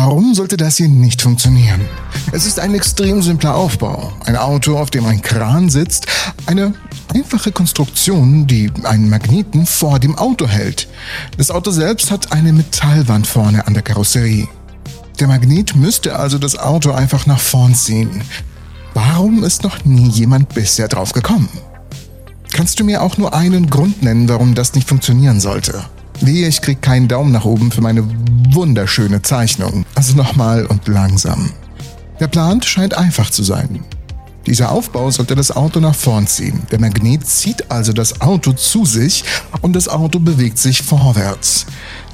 Warum sollte das hier nicht funktionieren? Es ist ein extrem simpler Aufbau. Ein Auto, auf dem ein Kran sitzt, eine einfache Konstruktion, die einen Magneten vor dem Auto hält. Das Auto selbst hat eine Metallwand vorne an der Karosserie. Der Magnet müsste also das Auto einfach nach vorn ziehen. Warum ist noch nie jemand bisher drauf gekommen? Kannst du mir auch nur einen Grund nennen, warum das nicht funktionieren sollte? Wehe, ich krieg keinen Daumen nach oben für meine wunderschöne Zeichnung. Also nochmal und langsam. Der Plan scheint einfach zu sein. Dieser Aufbau sollte das Auto nach vorn ziehen. Der Magnet zieht also das Auto zu sich und das Auto bewegt sich vorwärts.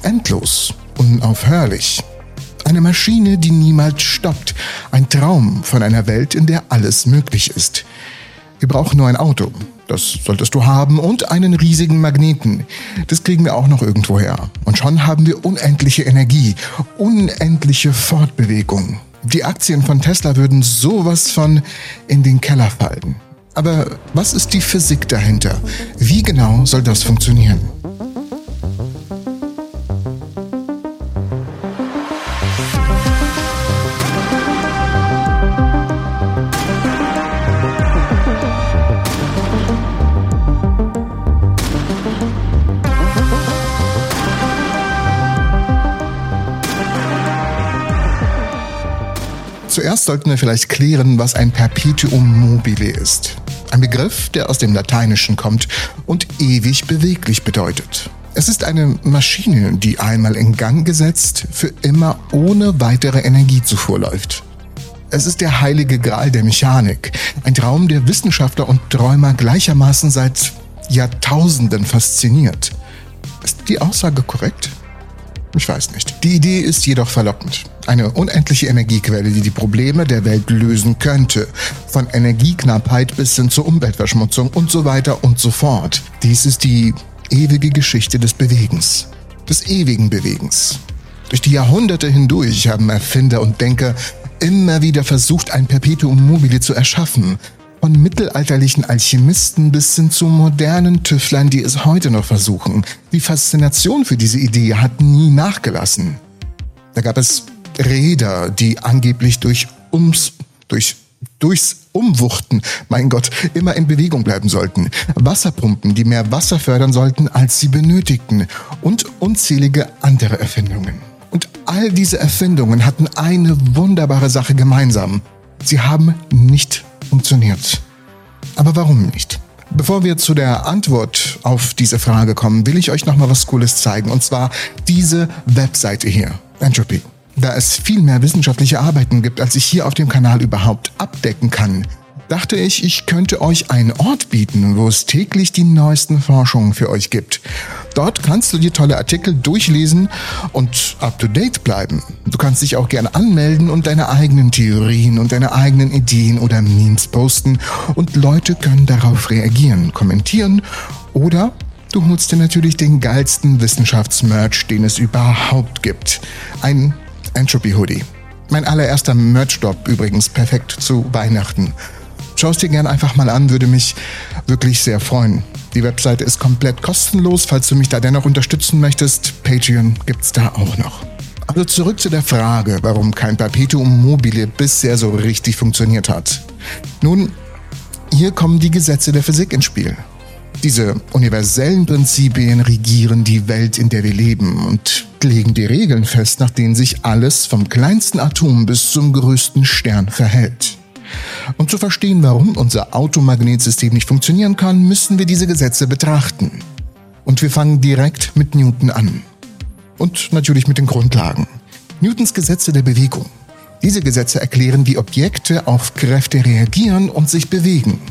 Endlos, unaufhörlich. Eine Maschine, die niemals stoppt. Ein Traum von einer Welt, in der alles möglich ist. Wir brauchen nur ein Auto. Das solltest du haben und einen riesigen Magneten. Das kriegen wir auch noch irgendwo her. Und schon haben wir unendliche Energie, unendliche Fortbewegung. Die Aktien von Tesla würden sowas von in den Keller fallen. Aber was ist die Physik dahinter? Wie genau soll das funktionieren? Zuerst sollten wir vielleicht klären, was ein Perpetuum mobile ist. Ein Begriff, der aus dem Lateinischen kommt und ewig beweglich bedeutet. Es ist eine Maschine, die einmal in Gang gesetzt, für immer ohne weitere Energiezufuhr läuft. Es ist der heilige Gral der Mechanik, ein Traum, der Wissenschaftler und Träumer gleichermaßen seit Jahrtausenden fasziniert. Ist die Aussage korrekt? Ich weiß nicht. Die Idee ist jedoch verlockend. Eine unendliche Energiequelle, die die Probleme der Welt lösen könnte. Von Energieknappheit bis hin zur Umweltverschmutzung und so weiter und so fort. Dies ist die ewige Geschichte des Bewegens. Des ewigen Bewegens. Durch die Jahrhunderte hindurch haben Erfinder und Denker immer wieder versucht, ein Perpetuum mobile zu erschaffen, von mittelalterlichen Alchemisten bis hin zu modernen Tüftlern, die es heute noch versuchen. Die Faszination für diese Idee hat nie nachgelassen. Da gab es Räder, die angeblich durch ums, durch durchs Umwuchten, mein Gott, immer in Bewegung bleiben sollten. Wasserpumpen, die mehr Wasser fördern sollten, als sie benötigten. Und unzählige andere Erfindungen. Und all diese Erfindungen hatten eine wunderbare Sache gemeinsam. Sie haben nicht funktioniert. Aber warum nicht? Bevor wir zu der Antwort auf diese Frage kommen, will ich euch noch mal was Cooles zeigen. Und zwar diese Webseite hier, Entropy. Da es viel mehr wissenschaftliche Arbeiten gibt, als ich hier auf dem Kanal überhaupt abdecken kann, dachte ich, ich könnte euch einen Ort bieten, wo es täglich die neuesten Forschungen für euch gibt. Dort kannst du dir tolle Artikel durchlesen und up-to-date bleiben. Du kannst dich auch gerne anmelden und deine eigenen Theorien und deine eigenen Ideen oder Memes posten und Leute können darauf reagieren, kommentieren oder du holst dir natürlich den geilsten Wissenschaftsmerch, den es überhaupt gibt. Ein Entropy Hoodie. Mein allererster Merch-Drop übrigens perfekt zu Weihnachten. Schau es dir gerne einfach mal an, würde mich wirklich sehr freuen. Die Webseite ist komplett kostenlos, falls du mich da dennoch unterstützen möchtest. Patreon gibt's da auch noch. Also zurück zu der Frage, warum kein Perpetuum mobile bisher so richtig funktioniert hat. Nun, hier kommen die Gesetze der Physik ins Spiel. Diese universellen Prinzipien regieren die Welt, in der wir leben und legen die Regeln fest, nach denen sich alles vom kleinsten Atom bis zum größten Stern verhält. Um zu verstehen, warum unser Automagnetsystem nicht funktionieren kann, müssen wir diese Gesetze betrachten. Und wir fangen direkt mit Newton an. Und natürlich mit den Grundlagen. Newtons Gesetze der Bewegung. Diese Gesetze erklären, wie Objekte auf Kräfte reagieren und sich bewegen.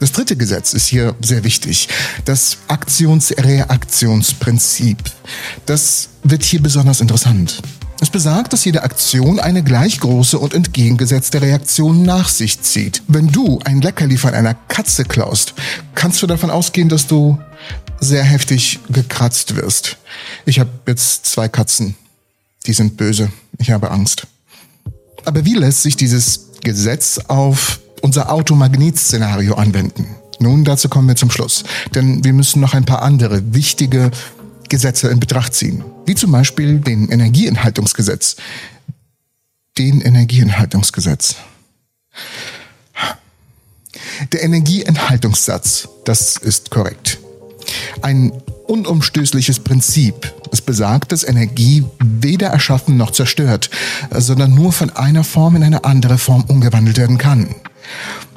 Das dritte Gesetz ist hier sehr wichtig. Das Aktionsreaktionsprinzip. Das wird hier besonders interessant. Es besagt, dass jede Aktion eine gleich große und entgegengesetzte Reaktion nach sich zieht. Wenn du ein Leckerli von einer Katze klaust, kannst du davon ausgehen, dass du sehr heftig gekratzt wirst. Ich habe jetzt zwei Katzen. Die sind böse. Ich habe Angst. Aber wie lässt sich dieses Gesetz auf unser Automagnetszenario anwenden? Nun, dazu kommen wir zum Schluss. Denn wir müssen noch ein paar andere wichtige Gesetze in Betracht ziehen, wie zum Beispiel den Energieenthaltungsgesetz. den Energieenthaltungsgesetz. Der Energieenthaltungssatz, das ist korrekt. Ein unumstößliches Prinzip. Es besagt, dass Energie weder erschaffen noch zerstört, sondern nur von einer Form in eine andere Form umgewandelt werden kann.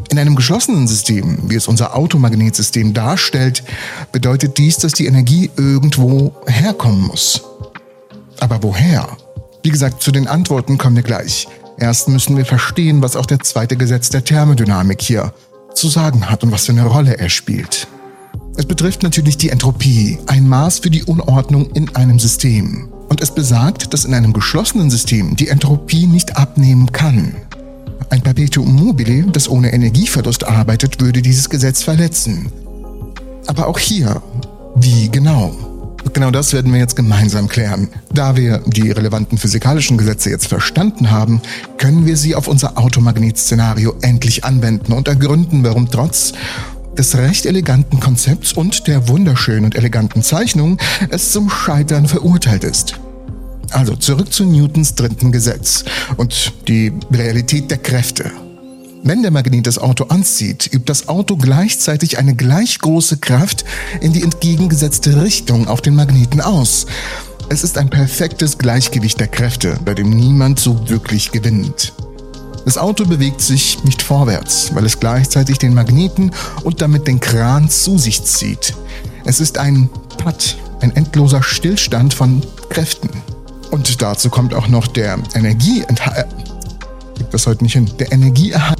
In einem geschlossenen System, wie es unser Automagnetsystem darstellt, bedeutet dies, dass die Energie irgendwo herkommen muss. Aber woher? Wie gesagt, zu den Antworten kommen wir gleich. Erst müssen wir verstehen, was auch der zweite Gesetz der Thermodynamik hier zu sagen hat und was für eine Rolle er spielt. Es betrifft natürlich die Entropie, ein Maß für die Unordnung in einem System. Und es besagt, dass in einem geschlossenen System die Entropie nicht abnehmen kann. Ein Perpetuum mobile, das ohne Energieverlust arbeitet, würde dieses Gesetz verletzen. Aber auch hier, wie genau? Genau das werden wir jetzt gemeinsam klären. Da wir die relevanten physikalischen Gesetze jetzt verstanden haben, können wir sie auf unser Automagnetszenario endlich anwenden und ergründen, warum trotz des recht eleganten Konzepts und der wunderschönen und eleganten Zeichnung es zum Scheitern verurteilt ist. Also zurück zu Newtons dritten Gesetz und die Realität der Kräfte. Wenn der Magnet das Auto anzieht, übt das Auto gleichzeitig eine gleich große Kraft in die entgegengesetzte Richtung auf den Magneten aus. Es ist ein perfektes Gleichgewicht der Kräfte, bei dem niemand so wirklich gewinnt. Das Auto bewegt sich nicht vorwärts, weil es gleichzeitig den Magneten und damit den Kran zu sich zieht. Es ist ein Patt, ein endloser Stillstand von Kräften. Und dazu kommt auch noch der Energieenthalt. Äh, das heute nicht hin. Der Energieerhalt.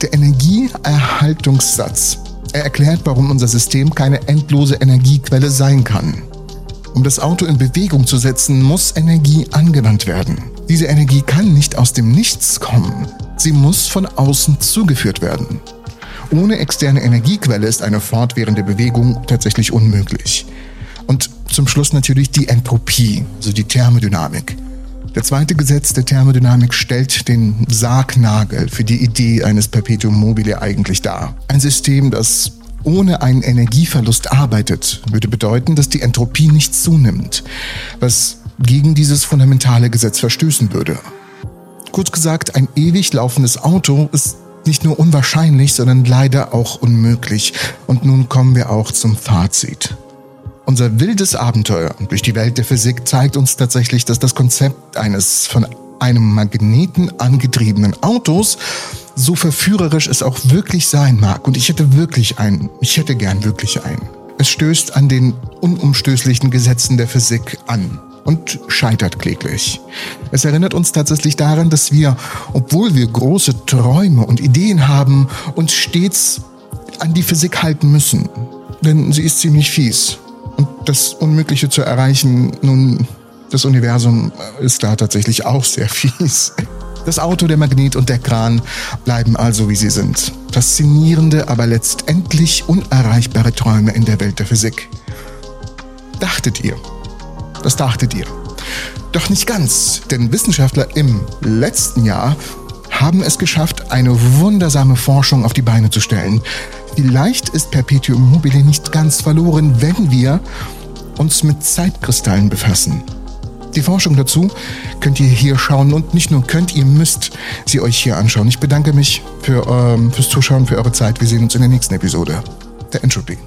Der Energieerhaltungssatz. Er erklärt, warum unser System keine endlose Energiequelle sein kann. Um das Auto in Bewegung zu setzen, muss Energie angewandt werden. Diese Energie kann nicht aus dem Nichts kommen. Sie muss von außen zugeführt werden. Ohne externe Energiequelle ist eine fortwährende Bewegung tatsächlich unmöglich. Und zum Schluss natürlich die Entropie, also die Thermodynamik. Der zweite Gesetz der Thermodynamik stellt den Sargnagel für die Idee eines Perpetuum mobile eigentlich dar. Ein System, das ohne einen Energieverlust arbeitet, würde bedeuten, dass die Entropie nicht zunimmt, was gegen dieses fundamentale Gesetz verstößen würde. Kurz gesagt, ein ewig laufendes Auto ist nicht nur unwahrscheinlich, sondern leider auch unmöglich. Und nun kommen wir auch zum Fazit. Unser wildes Abenteuer durch die Welt der Physik zeigt uns tatsächlich, dass das Konzept eines von einem Magneten angetriebenen Autos so verführerisch es auch wirklich sein mag. Und ich hätte wirklich einen. Ich hätte gern wirklich einen. Es stößt an den unumstößlichen Gesetzen der Physik an und scheitert kläglich. Es erinnert uns tatsächlich daran, dass wir, obwohl wir große Träume und Ideen haben, uns stets an die Physik halten müssen. Denn sie ist ziemlich fies. Das Unmögliche zu erreichen, nun, das Universum ist da tatsächlich auch sehr fies. Das Auto, der Magnet und der Kran bleiben also wie sie sind. Faszinierende, aber letztendlich unerreichbare Träume in der Welt der Physik. Dachtet ihr, das dachtet ihr. Doch nicht ganz, denn Wissenschaftler im letzten Jahr haben es geschafft, eine wundersame Forschung auf die Beine zu stellen. Vielleicht ist Perpetuum mobile nicht ganz verloren, wenn wir uns mit Zeitkristallen befassen. Die Forschung dazu könnt ihr hier schauen und nicht nur könnt, ihr müsst sie euch hier anschauen. Ich bedanke mich für, ähm, fürs Zuschauen, für eure Zeit. Wir sehen uns in der nächsten Episode der Entropy.